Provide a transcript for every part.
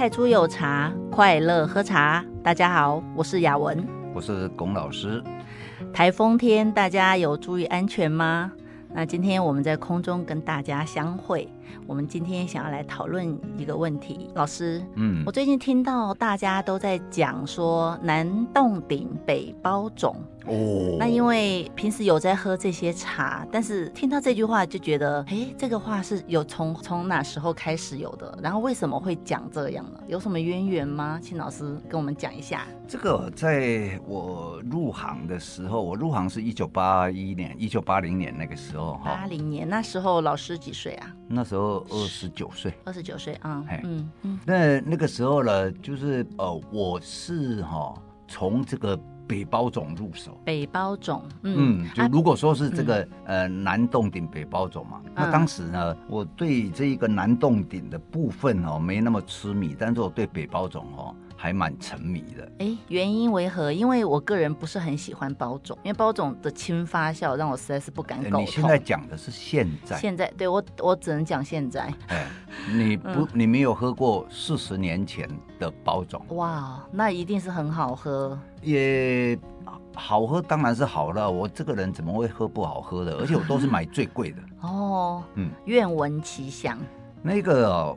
太初有茶，快乐喝茶。大家好，我是雅文，我是龚老师。台风天，大家有注意安全吗？那今天我们在空中跟大家相会。我们今天想要来讨论一个问题，老师，嗯，我最近听到大家都在讲说南洞顶北包种哦，那因为平时有在喝这些茶，但是听到这句话就觉得，哎，这个话是有从从哪时候开始有的？然后为什么会讲这样呢？有什么渊源吗？请老师跟我们讲一下。这个在我入行的时候，我入行是一九八一年，一九八零年那个时候哈。八零年那时候老师几岁啊？那时候二十九岁，二十九岁啊，嗯嗯嗯。那那个时候呢，就是呃，我是哈从这个北包种入手。北包种，嗯，就如果说是这个呃南洞顶北包种嘛，那当时呢，我对这一个南洞顶的部分哦没那么痴迷，但是我对北包种哦。还蛮沉迷的，哎，原因为何？因为我个人不是很喜欢包种，因为包种的轻发酵让我实在是不敢苟同。你现在讲的是现在？现在对我，我只能讲现在。哎，你 不，嗯、你没有喝过四十年前的包种？哇，那一定是很好喝。也好喝，当然是好了。我这个人怎么会喝不好喝的？而且我都是 买最贵的。哦，嗯，愿闻其详。那个。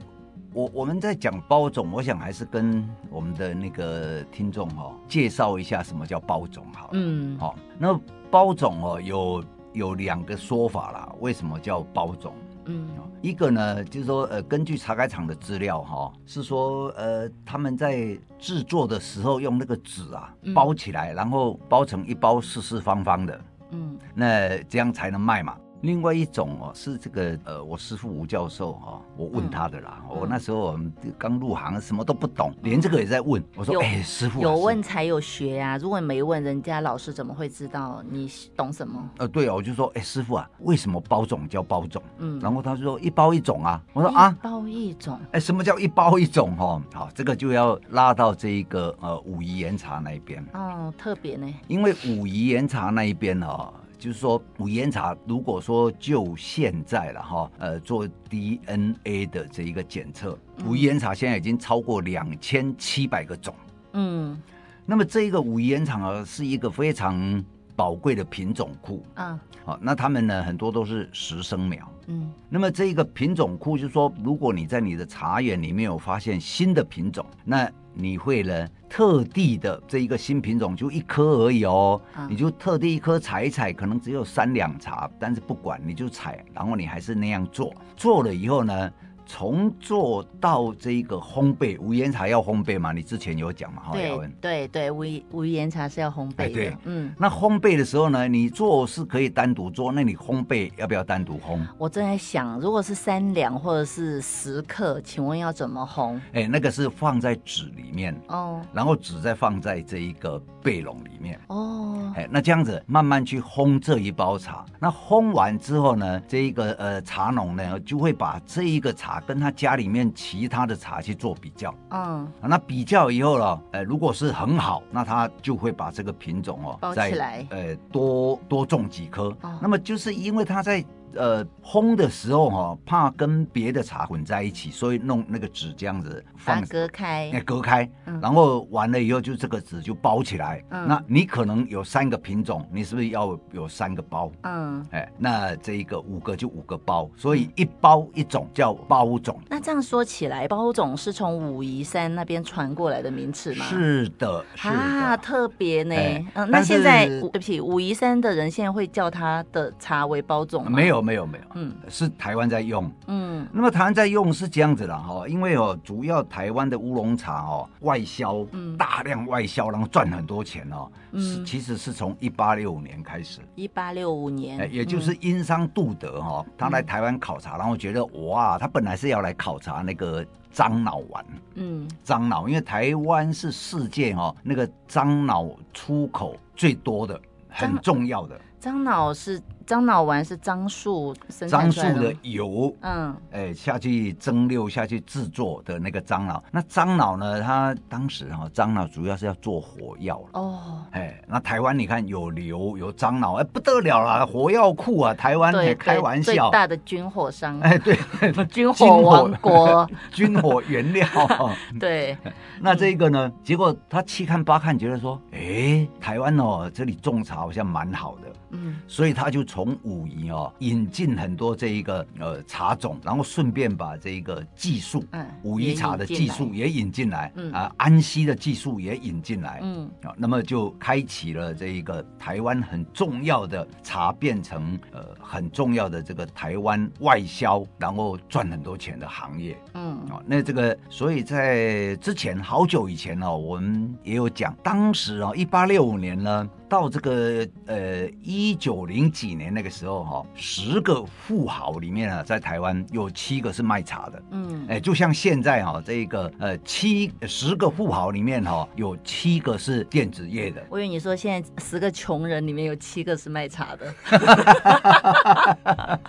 我我们在讲包种，我想还是跟我们的那个听众哈、哦、介绍一下什么叫包种好。嗯，好、哦，那包种哦有有两个说法啦。为什么叫包种？嗯，一个呢就是说呃根据茶改厂的资料哈、哦，是说呃他们在制作的时候用那个纸啊包起来，嗯、然后包成一包四四方方的，嗯，那这样才能卖嘛。另外一种哦，是这个呃，我师父吴教授哈，我问他的啦。我那时候我们刚入行，什么都不懂，连这个也在问。我说：“哎，师傅，有问才有学呀。如果你没问，人家老师怎么会知道你懂什么？”呃，对啊，我就说：“哎，师傅啊，为什么包种叫包种？”嗯，然后他说：“一包一种啊。”我说：“啊，一包一种。”哎，什么叫一包一种？哈，好，这个就要拉到这一个呃武夷岩茶那一边。哦，特别呢，因为武夷岩茶那一边哦。就是说，武夷岩茶如果说就现在了哈，呃，做 DNA 的这一个检测，武夷岩茶现在已经超过两千七百个种。嗯，那么这一个武夷岩茶啊，是一个非常宝贵的品种库。嗯，好，那他们呢，很多都是实生苗。嗯，那么这一个品种库，就是说，如果你在你的茶园里面有发现新的品种，那你会呢？特地的这一个新品种就一颗而已哦，嗯、你就特地一颗采一采，可能只有三两茶，但是不管你就采，然后你还是那样做，做了以后呢？从做到这个烘焙，无盐茶要烘焙嘛？你之前有讲嘛？对对对，武夷武夷岩茶是要烘焙的。对，嗯。那烘焙的时候呢，你做是可以单独做，那你烘焙要不要单独烘？我正在想，如果是三两或者是十克，请问要怎么烘？哎，那个是放在纸里面哦，然后纸再放在这一个背笼里面哦。哎，那这样子慢慢去烘这一包茶。那烘完之后呢，这一个呃茶农呢就会把这一个茶。跟他家里面其他的茶去做比较，嗯，那比较以后了，呃，如果是很好，那他就会把这个品种哦，包起来，呃，多多种几棵，哦、那么就是因为他在。呃，烘的时候哈、哦，怕跟别的茶混在一起，所以弄那个纸这样子放隔开，隔开，嗯、然后完了以后就这个纸就包起来。嗯，那你可能有三个品种，你是不是要有三个包？嗯，哎，那这一个五个就五个包，所以一包一种叫包种。那这样说起来，包种是从武夷山那边传过来的名词吗？是的，是的啊，特别呢。哎、嗯，那现在对不起，武夷山的人现在会叫他的茶为包种吗？没有。没有没有，嗯，是台湾在用，嗯，那么台湾在用是这样子的哈，因为哦，主要台湾的乌龙茶哦，外销，嗯，大量外销，然后赚很多钱哦，是其实是从一八六五年开始，一八六五年，也就是英商杜德哈，他来台湾考察，然后觉得哇，他本来是要来考察那个樟脑丸，嗯，樟脑，因为台湾是世界哦那个樟脑出口最多的，很重要的。樟脑是樟脑丸是樟树生樟树的油，嗯，哎，下去蒸馏下去制作的那个樟脑。那樟脑呢，它当时哈，樟脑主要是要做火药哦，哎，那台湾你看有硫有樟脑，哎，不得了啦，火药库啊，台湾也开玩笑，最大的军火商，哎，对，军火王国，军火 原料，对。那这个呢，结果他七看八看，觉得说，哎，台湾哦，这里种茶好像蛮好的。嗯，所以他就从武夷哦引进很多这一个呃茶种，然后顺便把这一个技术，嗯，武夷茶的技术也引进来，嗯。啊，安溪的技术也引进来，嗯。啊，那么就开启了这一个台湾很重要的茶变成呃很重要的这个台湾外销，然后赚很多钱的行业，嗯。啊，那这个所以在之前好久以前哦，我们也有讲，当时啊一八六五年呢。到这个呃一九零几年那个时候哈、哦，十个富豪里面啊，在台湾有七个是卖茶的，嗯，哎，就像现在哈、哦，这个呃七十个富豪里面哈、哦，有七个是电子业的。我以为你说现在十个穷人里面有七个是卖茶的，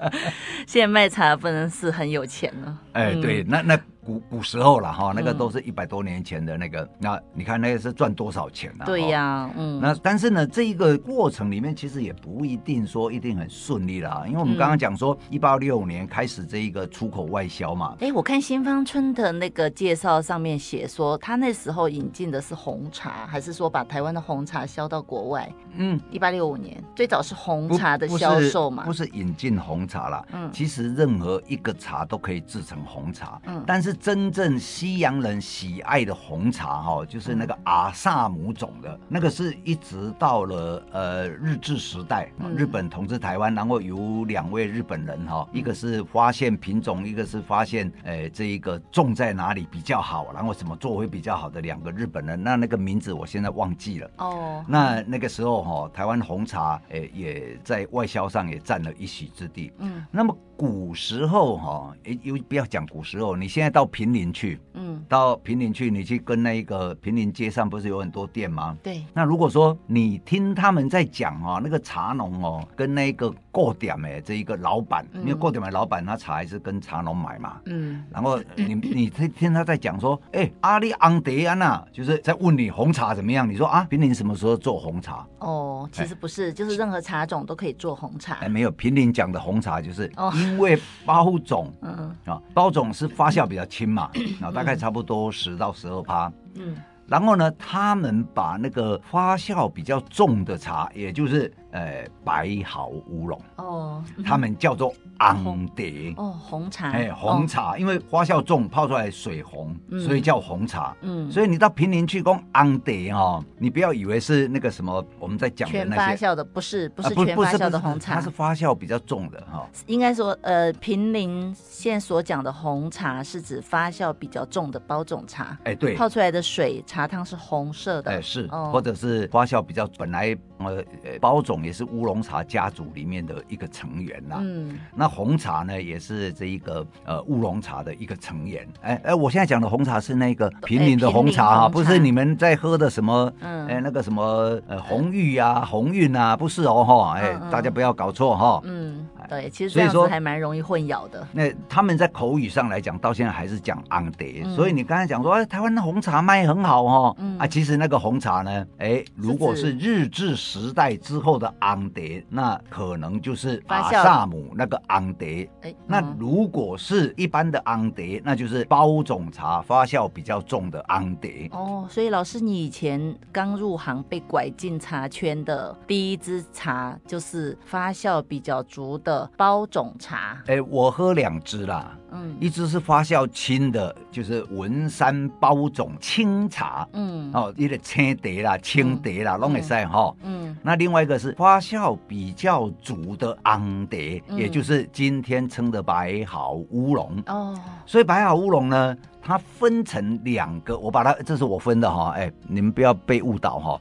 现在卖茶不能是很有钱了。哎，对，嗯、那那。古古时候了哈，那个都是一百多年前的那个，嗯、那你看那个是赚多少钱啊？对呀，嗯。那但是呢，这一个过程里面其实也不一定说一定很顺利啦，因为我们刚刚讲说，一八六五年开始这一个出口外销嘛。哎、欸，我看新芳村的那个介绍上面写说，他那时候引进的是红茶，还是说把台湾的红茶销到国外？嗯，一八六五年最早是红茶的销售嘛，不是，不是引进红茶啦。嗯，其实任何一个茶都可以制成红茶。嗯，但是。真正西洋人喜爱的红茶，哈，就是那个阿萨姆种的，那个是一直到了呃日治时代，日本统治台湾，然后有两位日本人哈，一个是发现品种，一个是发现，呃，这一个种在哪里比较好，然后怎么做会比较好的两个日本人，那那个名字我现在忘记了。哦，那那个时候哈，台湾红茶，诶，也在外销上也占了一席之地。嗯，那么。古时候哈，诶，又不要讲古时候，你现在到坪林去，嗯，到平林去，你去跟那个平林街上不是有很多店吗？对。那如果说你听他们在讲哦，那个茶农哦，跟那个过点的这一个老板，因为过点的老板他茶还是跟茶农买嘛，嗯。然后你你听听他在讲说，哎，阿里昂德安娜，就是在问你红茶怎么样？你说啊，平林什么时候做红茶？哦，其实不是，就是任何茶种都可以做红茶。哎，没有，平林讲的红茶就是哦。因为包种，嗯啊，包种是发酵比较轻嘛，啊，大概差不多十到十二趴，嗯，然后呢，他们把那个发酵比较重的茶，也就是。呃，白毫乌龙哦，他们叫做昂蝶哦，红茶哎，红茶，因为花酵重，泡出来水红，所以叫红茶。嗯，所以你到平林去讲红蝶哈，你不要以为是那个什么我们在讲的全发酵的，不是不是全发酵的红茶，它是发酵比较重的哈。应该说，呃，平林现在所讲的红茶是指发酵比较重的包种茶。哎，对，泡出来的水茶汤是红色的。哎，是，或者是发酵比较本来呃包总。也是乌龙茶家族里面的一个成员呐。嗯，那红茶呢，也是这一个呃乌龙茶的一个成员。哎哎，我现在讲的红茶是那个平民的红茶哈，不是你们在喝的什么，嗯，哎那个什么呃红玉啊、红运啊，不是哦哈，哎，大家不要搞错哈。嗯，对，其实所以说还蛮容易混淆的。那他们在口语上来讲，到现在还是讲昂德。所以你刚才讲说，哎，台湾的红茶卖很好哈，啊，其实那个红茶呢，哎，如果是日治时代之后的。昂德，那可能就是阿萨姆那个昂德。哎，那如果是一般的昂德，那就是包种茶发酵比较重的昂德。哦，所以老师，你以前刚入行被拐进茶圈的第一支茶，就是发酵比较足的包种茶。哎，我喝两支啦。嗯，一支是发酵轻的，就是文山包种青茶。嗯，哦，一个青茶啦、青茶啦，拢会使哈。嗯，那另外一个是发酵比较足的昂茶，也就是今天称的白毫乌龙。哦，所以白毫乌龙呢，它分成两个，我把它，这是我分的哈。哎，你们不要被误导哈。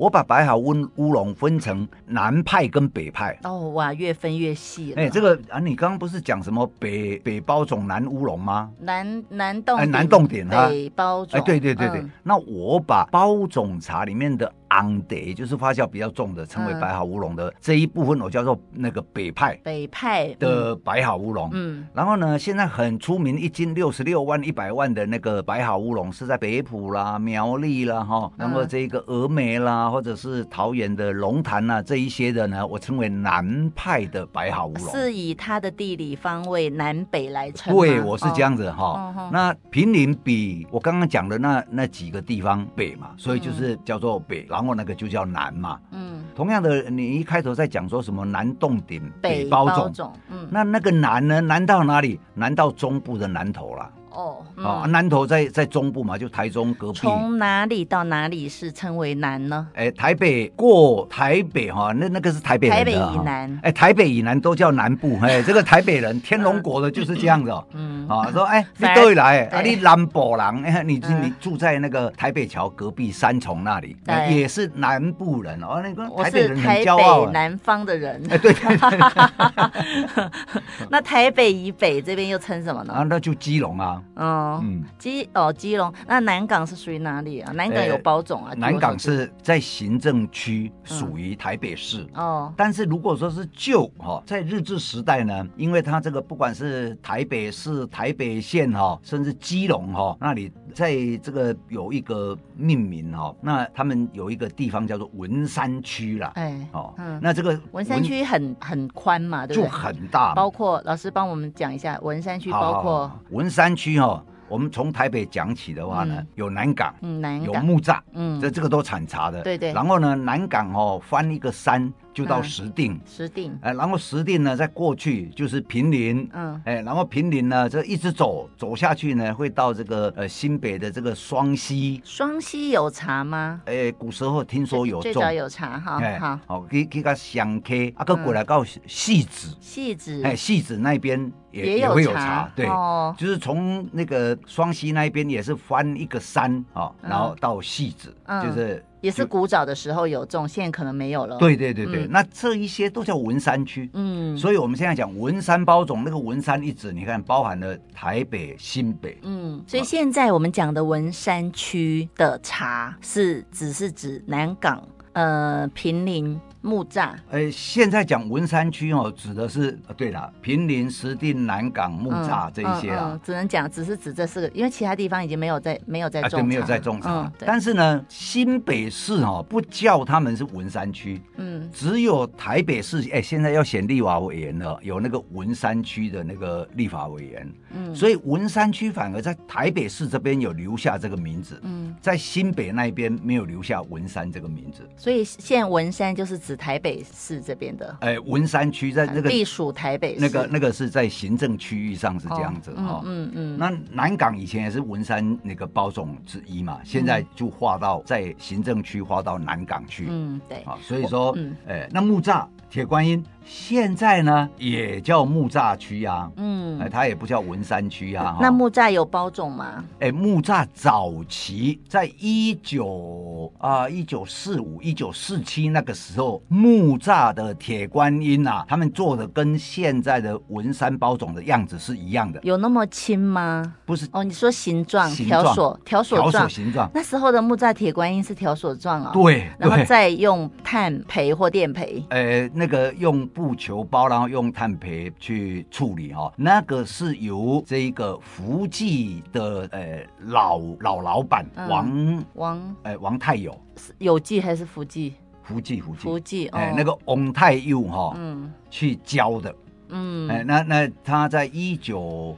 我把白毫乌乌龙分成南派跟北派哦，哇，越分越细了。哎、欸，这个啊，你刚刚不是讲什么北北包种南乌龙吗？南南洞哎，南洞点哈北包种。哎，对对对对。嗯、那我把包种茶里面的昂德，就是发酵比较重的，称为白毫乌龙的、嗯、这一部分，我叫做那个北派北派的白毫乌龙。嗯，然后呢，现在很出名，一斤六十六万一百万的那个白毫乌龙是在北埔啦、苗栗啦，哈，然后这个峨眉啦，或者是桃园的龙潭呐，这一些的呢，我称为南派的白毫乌龙，是以它的地理方位南北来称。对，我是这样子哈。哦哦、那平林比我刚刚讲的那那几个地方北嘛，所以就是叫做北，然后那个就叫南嘛。嗯，同样的，你一开头在讲说什么南洞顶北包种，嗯，那那个南呢？南到哪里？南到中部的南投啦。哦，哦，南投在在中部嘛，就台中隔壁。从哪里到哪里是称为南呢？哎，台北过台北哈，那那个是台北人。台北以南。哎，台北以南都叫南部。哎，这个台北人，天龙国的就是这样子。哦嗯。啊，说哎，你都会来，啊，你南部人，哎，你你住在那个台北桥隔壁三重那里，也是南部人哦。那个台北人很骄傲。南方的人。哎，对对对。那台北以北这边又称什么呢？啊，那就基隆啊。哦，嗯，基哦，基隆，那南港是属于哪里啊？南港有包种啊？南港是在行政区，属于台北市。哦，但是如果说是旧哈，在日治时代呢，因为它这个不管是台北市、台北县哈，甚至基隆哈，那里在这个有一个命名哈，那他们有一个地方叫做文山区啦。哎，哦，嗯，那这个文山区很很宽嘛，对不对？就很大，包括老师帮我们讲一下文山区，包括文山区。哦，我们从台北讲起的话呢，有南港，嗯，南港有木栅，嗯，这这个都产茶的，对对。然后呢，南港哦，翻一个山。就到石碇，石定，哎，然后石定呢，在过去就是平林，嗯，哎，然后平林呢，这一直走走下去呢，会到这个呃新北的这个双溪。双溪有茶吗？哎，古时候听说有种，最早有茶哈，好，好，去去个香溪，啊，个过来到戏子，戏子，哎，戏子那边也也会有茶，对，哦。就是从那个双溪那边也是翻一个山啊，然后到戏子，就是。也是古早的时候有种，现在可能没有了。对对对对，嗯、那这一些都叫文山区。嗯，所以我们现在讲文山包种，那个文山一指，你看包含了台北、新北。嗯，所以现在我们讲的文山区的茶，是只是指南港、呃平林。木栅，呃，现在讲文山区哦，指的是，对了，平林、石碇、南港、木栅这一些啊，只能讲只是指这四个，因为其他地方已经没有在没有在种，没有在种茶。但是呢，新北市哦，不叫他们是文山区，嗯，只有台北市，哎，现在要选立法委员了，有那个文山区的那个立法委员，嗯，所以文山区反而在台北市这边有留下这个名字，嗯，在新北那边没有留下文山这个名字，所以现在文山就是。台北市这边的，哎，文山区在那个隶属台北市，那个那个是在行政区域上是这样子哈，嗯嗯。那南港以前也是文山那个包总之一嘛，现在就划到在行政区划到南港去，嗯，对。啊，所以说，哎，那木栅铁观音。现在呢，也叫木栅区啊，嗯，哎，它也不叫文山区啊。那木栅有包种吗？哎，木栅早期在一九啊一九四五一九四七那个时候，木栅的铁观音啊，他们做的跟现在的文山包种的样子是一样的。有那么轻吗？不是哦，你说形状条索条索状形状。那时候的木栅铁观音是条索状啊。对，然后再用炭培或电培。呃，那个用。布球包，然后用碳培去处理哈，那个是由这个福记的呃老老老板王王。呃王太友，有记还是福记？福记福记。福记哎，那个翁太佑哈，嗯，去教的，嗯，哎，那那他在一九。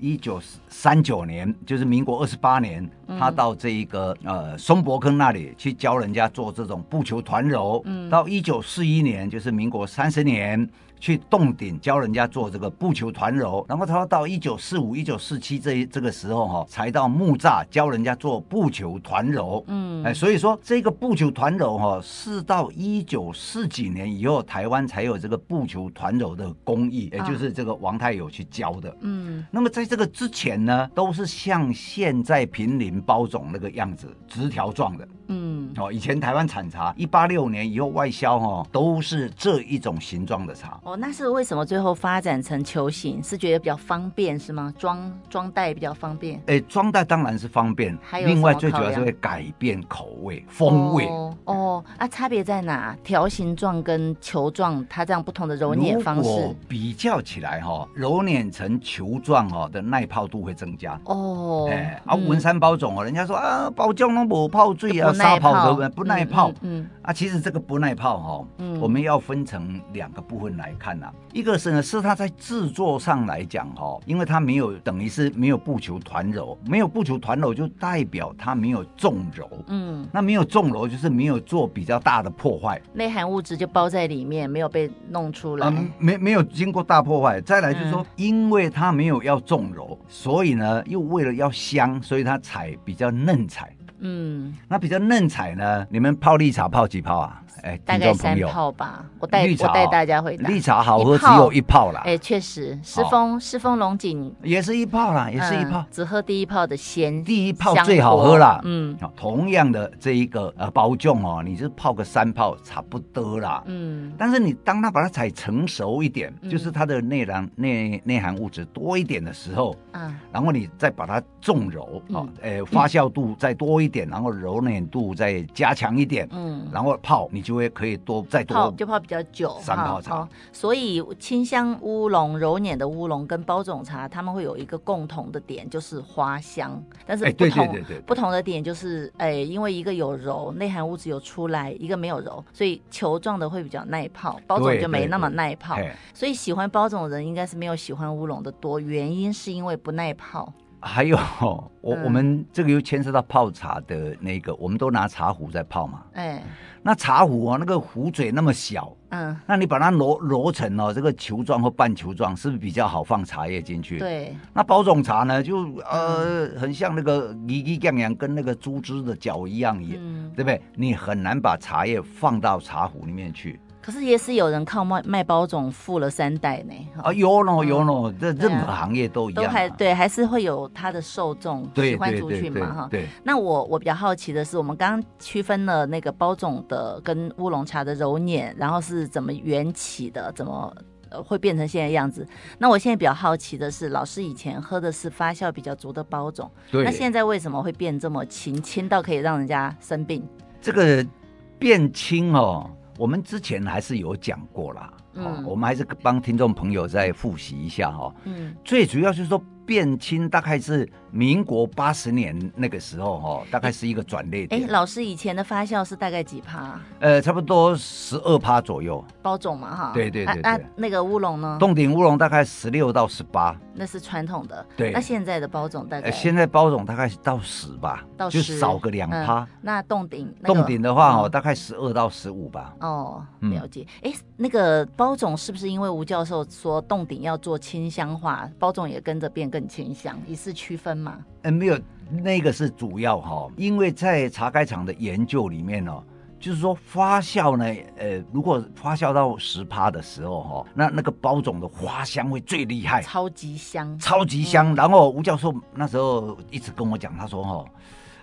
一九三九年，就是民国二十八年，嗯、他到这一个呃松柏坑那里去教人家做这种布球团揉。嗯、到一九四一年，就是民国三十年。去洞顶教人家做这个布球团揉，然后他到一九四五、一九四七这这个时候哈，才到木栅教人家做布球团揉。嗯，哎，所以说这个布球团揉哈，是到一九四几年以后，台湾才有这个布球团揉的工艺，也就是这个王太友去教的。嗯，那么在这个之前呢，都是像现在平林包种那个样子，直条状的。嗯。嗯，哦，以前台湾产茶，一八六年以后外销哈、哦，都是这一种形状的茶。哦，那是为什么最后发展成球形？是觉得比较方便是吗？装装袋比较方便。哎，装袋当然是方便，还有另外最主要是会改变口味风味。哦，哦啊，差别在哪？条形状跟球状，它这样不同的揉捻方式比较起来哈、哦，揉捻成球状哦的耐泡度会增加。哦，哎，啊，文山包种哦，人家说啊，包浆都不泡水啊，沙泡都不不耐泡。嗯，嗯啊，其实这个不耐泡哈、哦，嗯，我们要分成两个部分来看呐、啊。一个是呢，是它在制作上来讲哈、哦，因为它没有等于是没有不求团揉，没有不求团揉就代表它没有重揉。嗯，那没有重揉就是没有做比较大的破坏，内含物质就包在里面，没有被弄出来。嗯，没没有经过大破坏。再来就是说，因为它没有要重揉，所以呢，又为了要香，所以它采比较嫩采。嗯，那比较嫩采呢？你们泡绿茶泡几泡啊？哎，大概三泡吧。我带我带大家回答。绿茶好喝只有一泡啦。哎，确实，狮峰狮峰龙井也是一泡啦，也是一泡。只喝第一泡的鲜，第一泡最好喝啦。嗯，同样的这一个呃包种哦，你是泡个三泡差不多啦。嗯，但是你当它把它采成熟一点，就是它的内囊内内含物质多一点的时候，嗯，然后你再把它重揉，啊，哎，发酵度再多一点。点，然后揉捻度再加强一点，嗯，然后泡，你就会可以多再多泡，就泡比较久，三泡茶。哦、所以清香乌龙、揉捻的乌龙跟包种茶，他们会有一个共同的点，就是花香。但是不同不同的点就是，哎，因为一个有揉，内含物质有出来，一个没有揉，所以球状的会比较耐泡，包种就没那么耐泡。所以喜欢包种的人应该是没有喜欢乌龙的多，原因是因为不耐泡。还有，我我们这个又牵涉到泡茶的那个，我们都拿茶壶在泡嘛。哎，那茶壶啊，那个壶嘴那么小，嗯，那你把它揉揉成哦，这个球状或半球状，是不是比较好放茶叶进去？对。那包种茶呢，就呃，很像那个泥泥酱样，跟那个猪汁的脚一样，也，对不对？你很难把茶叶放到茶壶里面去。可是也是有人靠卖卖包种富了三代呢。啊，有咯有咯，这任何行业都一样，都还对，还是会有它的受众喜欢族群嘛哈。对。那我我比较好奇的是，我们刚刚区分了那个包种的跟乌龙茶的揉捻，然后是怎么缘起的，怎么会变成现在样子？那我现在比较好奇的是，老师以前喝的是发酵比较足的包种，对。那现在为什么会变这么轻，轻到可以让人家生病？这个变轻哦。我们之前还是有讲过啦，嗯、哦，我们还是帮听众朋友再复习一下哈、哦，嗯，最主要就是说。变轻大概是民国八十年那个时候哈，大概是一个转捩点。哎，老师以前的发酵是大概几趴？呃，差不多十二趴左右。包种嘛哈。对对对对。那个乌龙呢？洞顶乌龙大概十六到十八。那是传统的。对。那现在的包种大概？现在包种大概到十吧，到十，就少个两趴。那洞顶？洞顶的话哦，大概十二到十五吧。哦，了解。哎，那个包种是不是因为吴教授说洞顶要做清香化，包种也跟着变更清香？以示区分吗？嗯，没有，那个是主要哈，因为在茶改厂的研究里面呢，就是说发酵呢，呃，如果发酵到十趴的时候哈，那那个包种的花香会最厉害，超级香，超级香。嗯、然后吴教授那时候一直跟我讲，他说哈，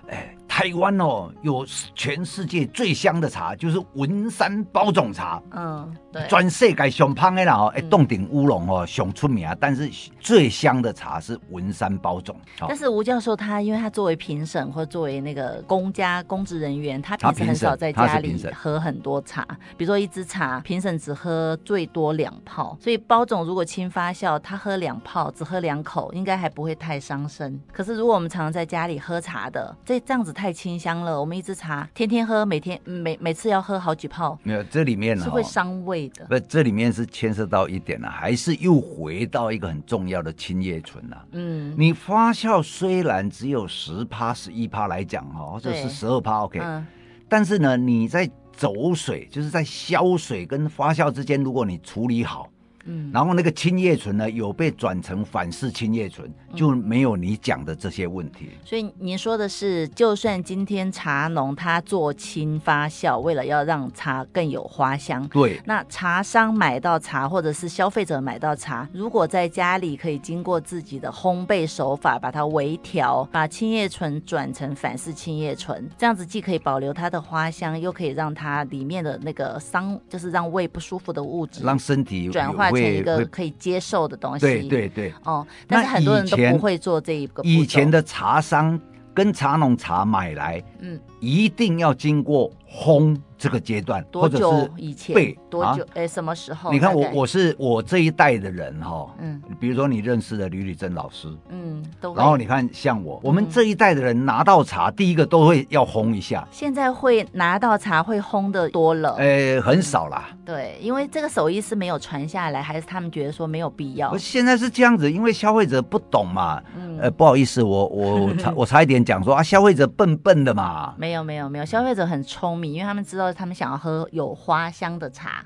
哎。台湾哦，有全世界最香的茶，就是文山包种茶。嗯，对，全世界上香的啦哦，哎，洞顶乌龙哦，上出名。但是最香的茶是文山包种。但是吴教授他，因为他作为评审或作为那个公家公职人员，他平时很少在家里喝很多茶。比如说一支茶，评审只喝最多两泡，所以包种如果轻发酵，他喝两泡，只喝两口，应该还不会太伤身。可是如果我们常常在家里喝茶的，这这样子太。清香了，我们一支茶天天喝，每天每每次要喝好几泡，没有这里面呢是会伤胃的。不，这里面是牵涉到一点呢，还是又回到一个很重要的青叶醇啊。嗯，你发酵虽然只有十趴、十一趴来讲哈，或者是十二趴，OK，嗯，但是呢，你在走水，就是在消水跟发酵之间，如果你处理好。嗯，然后那个青叶醇呢，有被转成反式青叶醇，就没有你讲的这些问题。嗯、所以您说的是，就算今天茶农他做青发酵，为了要让茶更有花香，对，那茶商买到茶，或者是消费者买到茶，如果在家里可以经过自己的烘焙手法，把它微调，把青叶醇转成反式青叶醇，这样子既可以保留它的花香，又可以让它里面的那个伤，就是让胃不舒服的物质，让身体转化成一个可以接受的东西。对对对。哦，但是很多人都不会做这一个。以前的茶商跟茶农茶买来，嗯，一定要经过烘。这个阶段，多久或者是以前？对，多久？哎、啊，什么时候？你看我，我是我这一代的人哈，嗯，比如说你认识的吕吕珍老师，嗯，都。然后你看，像我，我们这一代的人拿到茶，第一个都会要烘一下。现在会拿到茶会烘的多了，哎，很少啦。对，因为这个手艺是没有传下来，还是他们觉得说没有必要？现在是这样子，因为消费者不懂嘛。嗯，呃，不好意思，我我差我差一点讲说啊，消费者笨笨的嘛。没有没有没有，消费者很聪明，因为他们知道他们想要喝。有花香的茶，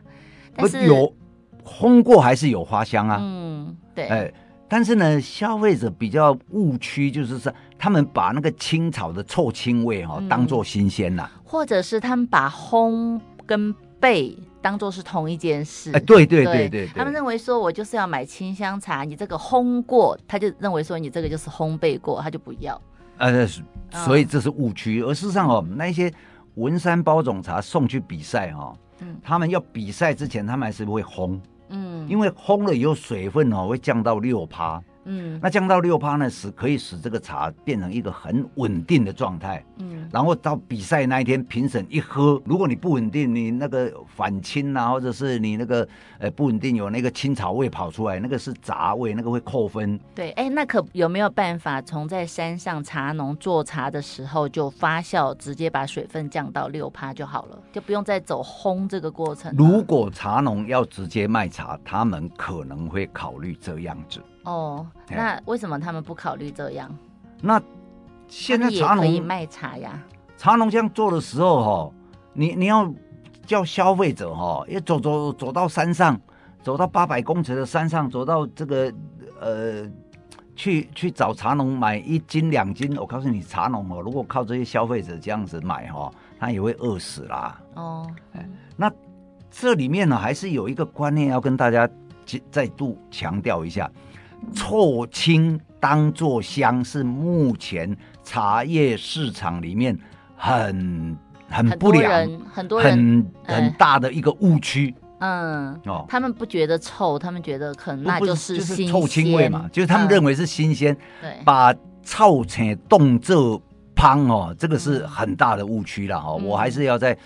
但是有烘过还是有花香啊？嗯，对。哎，但是呢，消费者比较误区，就是说他们把那个青草的臭青味哈、哦嗯、当做新鲜了，或者是他们把烘跟焙当做是同一件事。哎，对对，对，对，他们认为说我就是要买清香茶，你这个烘过，他就认为说你这个就是烘焙过，他就不要。呃，所以这是误区，而事实上哦，那一些。文山包种茶送去比赛哈、哦，嗯，他们要比赛之前，他们还是会烘，嗯，因为烘了以后水分哦会降到六趴。嗯，那降到六趴呢，使可以使这个茶变成一个很稳定的状态。嗯，然后到比赛那一天，评审一喝，如果你不稳定，你那个反青啊，或者是你那个呃不稳定，有那个青草味跑出来，那个是杂味，那个会扣分。对，哎，那可有没有办法从在山上茶农做茶的时候就发酵，直接把水分降到六趴就好了，就不用再走烘这个过程？如果茶农要直接卖茶，他们可能会考虑这样子。哦，那为什么他们不考虑这样？那现在茶农可以卖茶呀。茶农这样做的时候，哈，你你要叫消费者哈，要走走走到山上，走到八百公尺的山上，走到这个呃，去去找茶农买一斤两斤。我告诉你，茶农哦，如果靠这些消费者这样子买哈，他也会饿死啦。哦，那这里面呢，还是有一个观念要跟大家再度强调一下。臭青当做香是目前茶叶市场里面很很不良、很多人很很大的一个误区。嗯，哦，他们不觉得臭，他们觉得可能那就是就是臭青味嘛，就是他们认为是新鲜。对，把臭青冻做香哦，这个是很大的误区了哦。我还是要在。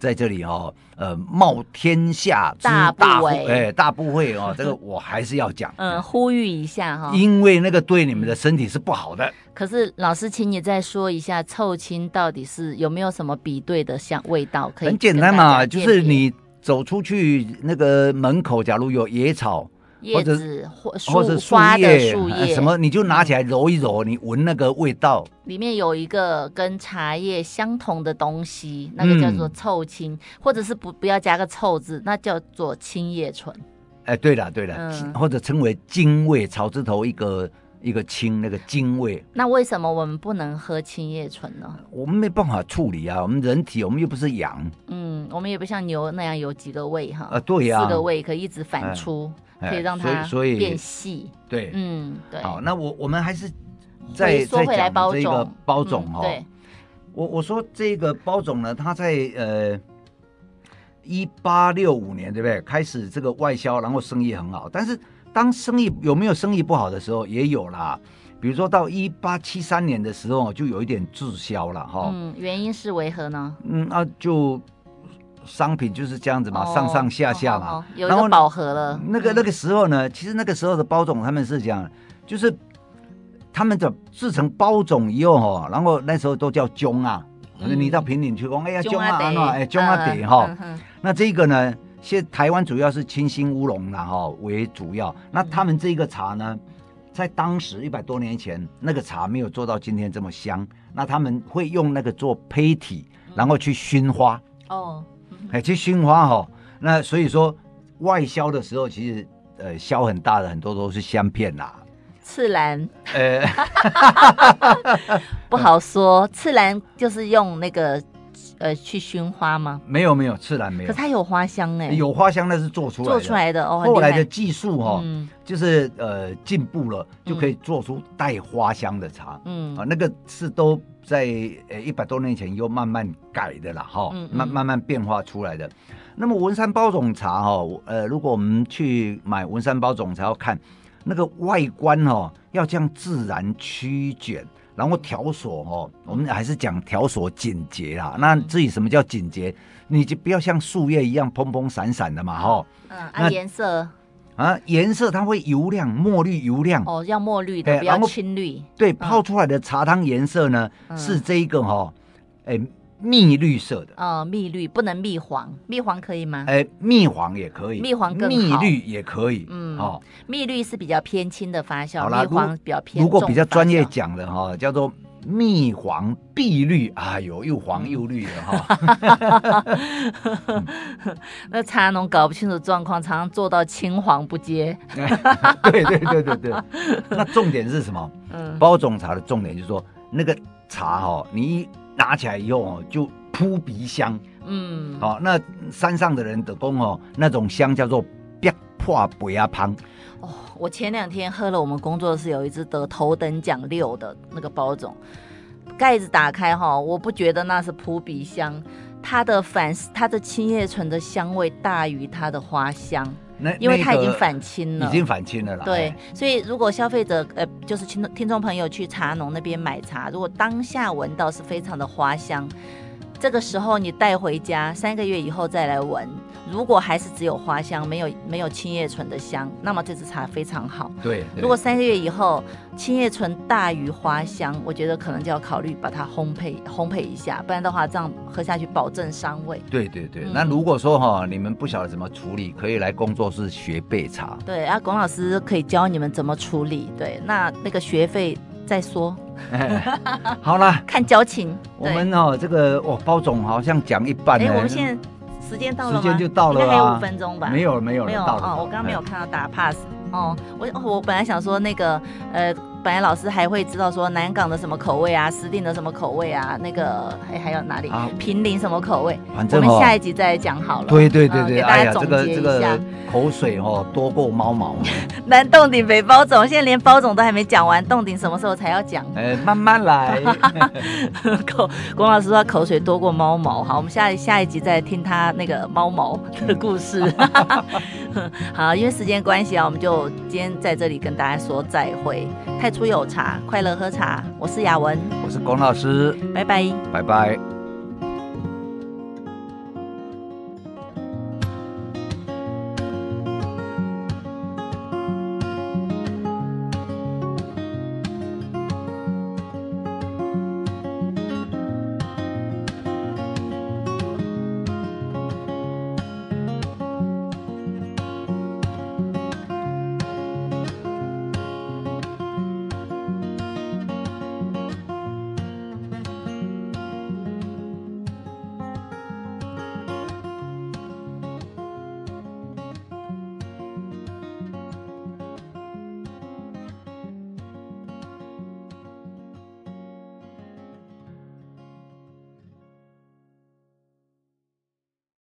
在这里哦，呃，冒天下之大不韪，哎，大不韪哦，这个我还是要讲，嗯，呼吁一下哈，因为那个对你们的身体是不好的。可是老师，请你再说一下，臭青到底是有没有什么比对的香味道？可以很简单嘛，就是你走出去那个门口，假如有野草。叶子或或者树叶，树叶什么，你就拿起来揉一揉，你闻那个味道，里面有一个跟茶叶相同的东西，那个叫做臭青，嗯、或者是不不要加个臭字，那叫做青叶醇。哎，对了对了，嗯、或者称为精味，草字头一个一个青，那个精味。那为什么我们不能喝青叶醇呢？我们没办法处理啊，我们人体，我们又不是羊。嗯，我们也不像牛那样有几个胃哈。啊，对呀、啊，四个胃可以一直反出。哎可以让它变细，对，嗯，对。好，那我我们还是再再讲这个包种哈。对，我我说这个包种呢，它在呃一八六五年，对不对？开始这个外销，然后生意很好。但是当生意有没有生意不好的时候，也有啦。比如说到一八七三年的时候，就有一点滞销了哈。嗯，原因是为何呢？嗯，那就。商品就是这样子嘛，哦、上上下下嘛，哦哦、有一饱和了。那个那个时候呢，嗯、其实那个时候的包总他们是讲，就是他们的制成包种以后哈，然后那时候都叫姜啊。嗯、你到平顶去讲，哎呀姜啊，哎姜啊得哈。那这个呢，现台湾主要是清新乌龙啦哈为主要。那他们这个茶呢，在当时一百多年前，那个茶没有做到今天这么香。那他们会用那个做胚体，然后去熏花。嗯、哦。哎，去熏花哈，那所以说外销的时候，其实呃销很大的，很多都是香片啦。次兰，呃，不好说。次兰就是用那个呃去熏花吗？没有没有，自然没有。可它有花香哎，有花香那是做出来的做出来的哦。后来的技术哈，就是呃进步了，就可以做出带花香的茶。嗯啊，那个是都在呃一百多年前又慢慢改的啦哈，慢慢慢变化出来的。那么文山包种茶哈，呃，如果我们去买文山包种茶，要看。那个外观哦，要这样自然曲卷，然后条索哦，我们还是讲条索紧结啦。那至于什么叫紧结，你就不要像树叶一样蓬蓬闪闪的嘛，哈。嗯，啊颜色啊，颜色它会油亮，墨绿油亮。哦，要墨绿的，不要青绿。对，泡出来的茶汤颜色呢，是这一个哈，哎。蜜绿色的哦，蜜绿不能蜜黄，蜜黄可以吗？哎，蜜黄也可以，蜜黄更好，蜜绿也可以，嗯，哦，蜜绿是比较偏轻的发酵，蜜黄比较偏。如果比较专业讲的哈，叫做蜜黄碧绿，哎呦，又黄又绿的哈。那茶农搞不清楚状况，常常做到青黄不接。对对对对对，那重点是什么？嗯，包种茶的重点就是说，那个茶哈，你。拿起来以后哦，就扑鼻香，嗯，好、哦，那山上的人的工哦，那种香叫做别破不压香。哦，我前两天喝了我们工作室有一只得头等奖六的那个包种，盖子打开哈、哦，我不觉得那是扑鼻香，它的反它的青叶醇的香味大于它的花香。那因为它已经返青了，已经返青了啦。对，所以如果消费者呃，就是听听众朋友去茶农那边买茶，如果当下闻到是非常的花香。这个时候你带回家，三个月以后再来闻，如果还是只有花香，没有没有青叶醇的香，那么这支茶非常好。对，如果三个月以后青叶醇大于花香，我觉得可能就要考虑把它烘焙烘焙一下，不然的话这样喝下去保证伤胃。对对对，嗯、那如果说哈你们不晓得怎么处理，可以来工作室学备茶。对啊，龚老师可以教你们怎么处理。对，那那个学费。再说，好了，看交情。我们哦，这个哦，包总好像讲一半。哎，我们现在时间到了吗？时间就到了，应该还有五分钟吧？没有，没有，没有哦。我刚刚没有看到打 pass。哦，我我本来想说那个呃。本来老师还会知道说南港的什么口味啊，石碇的什么口味啊，那个还还有哪里？平林什么口味？反正我们下一集再讲好了。对对对对，大家总结一下。这个这个口水哦多过猫毛。南洞顶北包总，现在连包总都还没讲完，洞顶什么时候才要讲？哎，慢慢来。口龚老师说口水多过猫毛，好，我们下下一集再听他那个猫毛的故事。好，因为时间关系啊，我们就今天在这里跟大家说再会。太初有茶，快乐喝茶。我是雅文，我是龚老师，拜拜，拜拜。